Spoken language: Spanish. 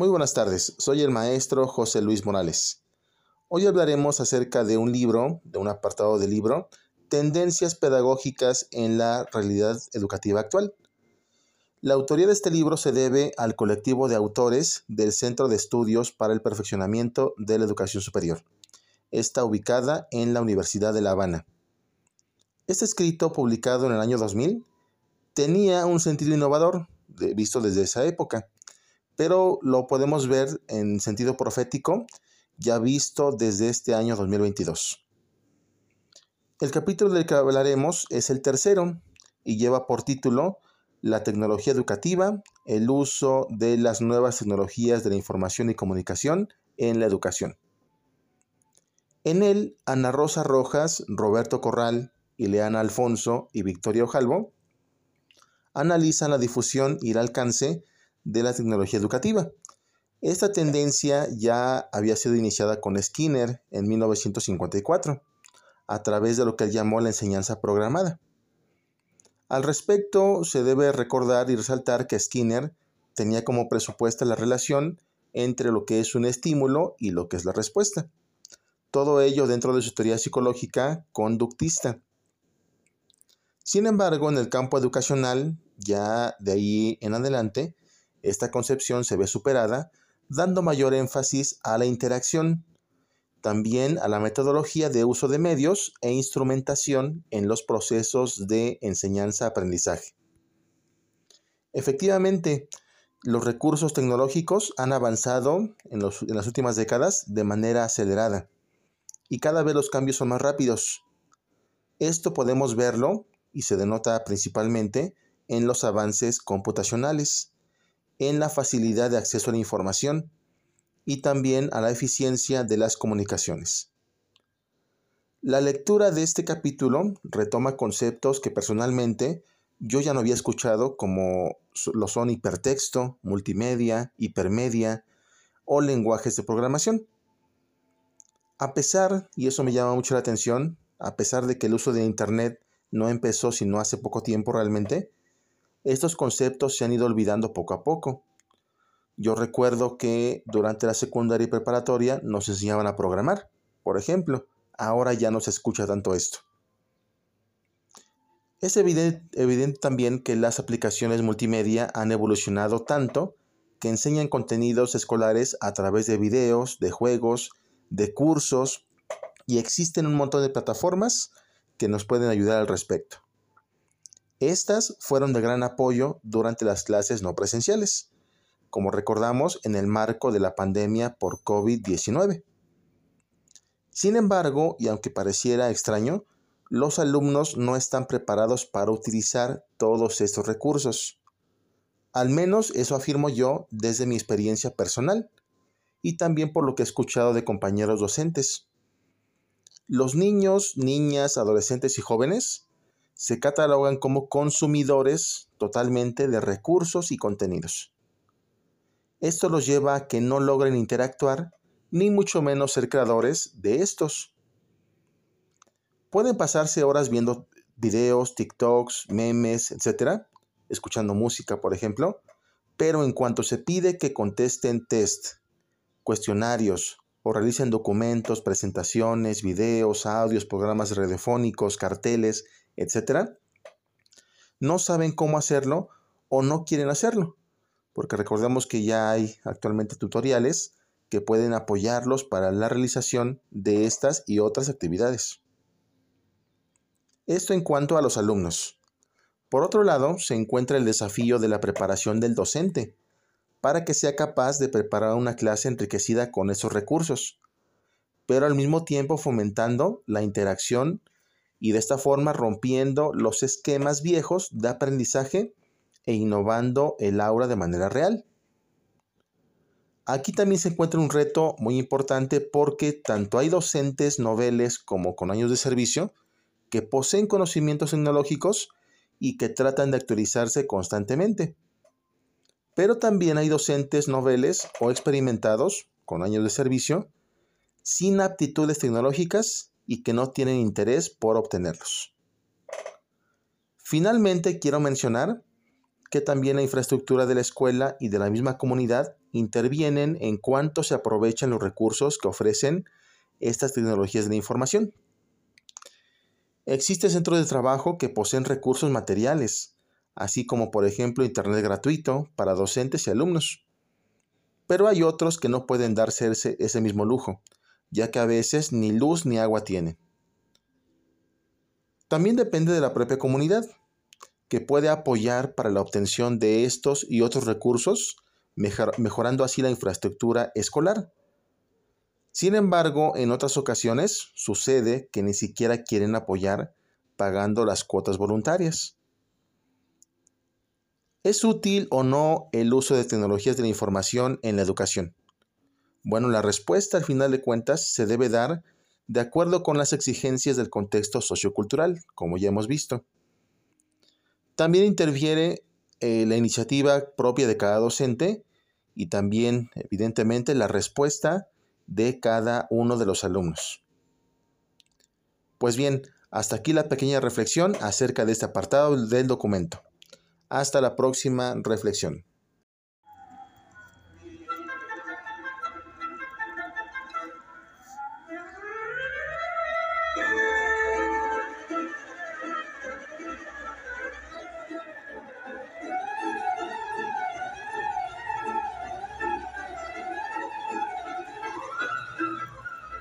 Muy buenas tardes, soy el maestro José Luis Morales. Hoy hablaremos acerca de un libro, de un apartado del libro, Tendencias Pedagógicas en la Realidad Educativa Actual. La autoría de este libro se debe al colectivo de autores del Centro de Estudios para el Perfeccionamiento de la Educación Superior. Está ubicada en la Universidad de La Habana. Este escrito, publicado en el año 2000, tenía un sentido innovador, visto desde esa época, pero lo podemos ver en sentido profético, ya visto desde este año 2022. El capítulo del que hablaremos es el tercero y lleva por título La tecnología educativa, el uso de las nuevas tecnologías de la información y comunicación en la educación. En él, Ana Rosa Rojas, Roberto Corral, Ileana Alfonso y Victoria Ojalvo analizan la difusión y el alcance de la tecnología educativa. Esta tendencia ya había sido iniciada con Skinner en 1954, a través de lo que él llamó la enseñanza programada. Al respecto, se debe recordar y resaltar que Skinner tenía como presupuesta la relación entre lo que es un estímulo y lo que es la respuesta. Todo ello dentro de su teoría psicológica conductista. Sin embargo, en el campo educacional, ya de ahí en adelante, esta concepción se ve superada, dando mayor énfasis a la interacción, también a la metodología de uso de medios e instrumentación en los procesos de enseñanza-aprendizaje. Efectivamente, los recursos tecnológicos han avanzado en, en, las últimas décadas de manera acelerada y cada vez los cambios son más rápidos. Esto podemos verlo y se denota principalmente en los avances computacionales, en la facilidad de acceso a la información y también a la eficiencia de las comunicaciones. La lectura de este capítulo retoma conceptos que personalmente yo ya no había escuchado como lo son hipertexto, multimedia, hipermedia o lenguajes de programación. A pesar, y eso me llama mucho la atención, a pesar de que el uso de Internet no empezó sino hace poco tiempo realmente, estos conceptos se han ido olvidando poco a poco. Yo recuerdo que durante la secundaria y preparatoria nos enseñaban a programar, por ejemplo. Ahora ya no se escucha tanto esto. Es evidente, también que las aplicaciones multimedia han evolucionado tanto que enseñan contenidos escolares a través de videos, de juegos, de cursos y existen un montón de plataformas que nos pueden ayudar al respecto. Estas fueron de gran apoyo durante las clases no presenciales, como recordamos en el marco de la pandemia por COVID-19. Sin embargo, y aunque pareciera extraño, los alumnos no están preparados para utilizar todos estos recursos. Al menos eso afirmo yo desde mi experiencia personal y también por lo que he escuchado de compañeros docentes. Los niños, niñas, adolescentes y jóvenes se catalogan como consumidores totalmente de recursos y contenidos. Esto los lleva a que no logren interactuar ni mucho menos ser creadores de estos. Pueden pasarse horas viendo videos, TikToks, memes, etc., escuchando música, por ejemplo, pero en cuanto se pide que contesten test, cuestionarios o realicen documentos, presentaciones, videos, audios, programas radiofónicos, carteles, etc., no saben cómo hacerlo o no quieren hacerlo, porque recordemos que ya hay actualmente tutoriales que pueden apoyarlos para la realización de estas y otras actividades. Esto en cuanto a los alumnos. Por otro lado, se encuentra el desafío de la preparación del docente, para que sea capaz de preparar una clase enriquecida con esos recursos, pero al mismo tiempo fomentando la interacción y de esta forma rompiendo los esquemas viejos de aprendizaje e innovando el aula de manera real. Aquí también se encuentra un reto muy importante porque tanto hay docentes noveles como con años de servicio que poseen conocimientos tecnológicos y que tratan de actualizarse constantemente. Pero también hay docentes noveles o experimentados con años de servicio sin aptitudes tecnológicas y que no tienen interés por obtenerlos. Finalmente quiero mencionar que también la infraestructura de la escuela y de la misma comunidad intervienen en cuánto se aprovechan los recursos que ofrecen estas tecnologías de la información. Existen centros de trabajo que poseen recursos materiales, así como por ejemplo Internet gratuito para docentes y alumnos. Pero hay otros que no pueden darse ese mismo lujo, ya que a veces ni luz ni agua tienen. También depende de la propia comunidad, que puede apoyar para la obtención de estos y otros recursos, mejorando así la infraestructura escolar. Sin embargo, en otras ocasiones sucede que ni siquiera quieren apoyar pagando las cuotas voluntarias. ¿Es útil o no el uso de tecnologías de la información en la educación? Bueno, la respuesta al final de cuentas se debe dar de acuerdo con las exigencias del contexto sociocultural, como ya hemos visto. También interfiere eh, la iniciativa propia de cada docente y también, evidentemente, la respuesta de cada uno de los alumnos. Pues bien, hasta aquí la pequeña reflexión acerca de este apartado del documento. Hasta la próxima reflexión.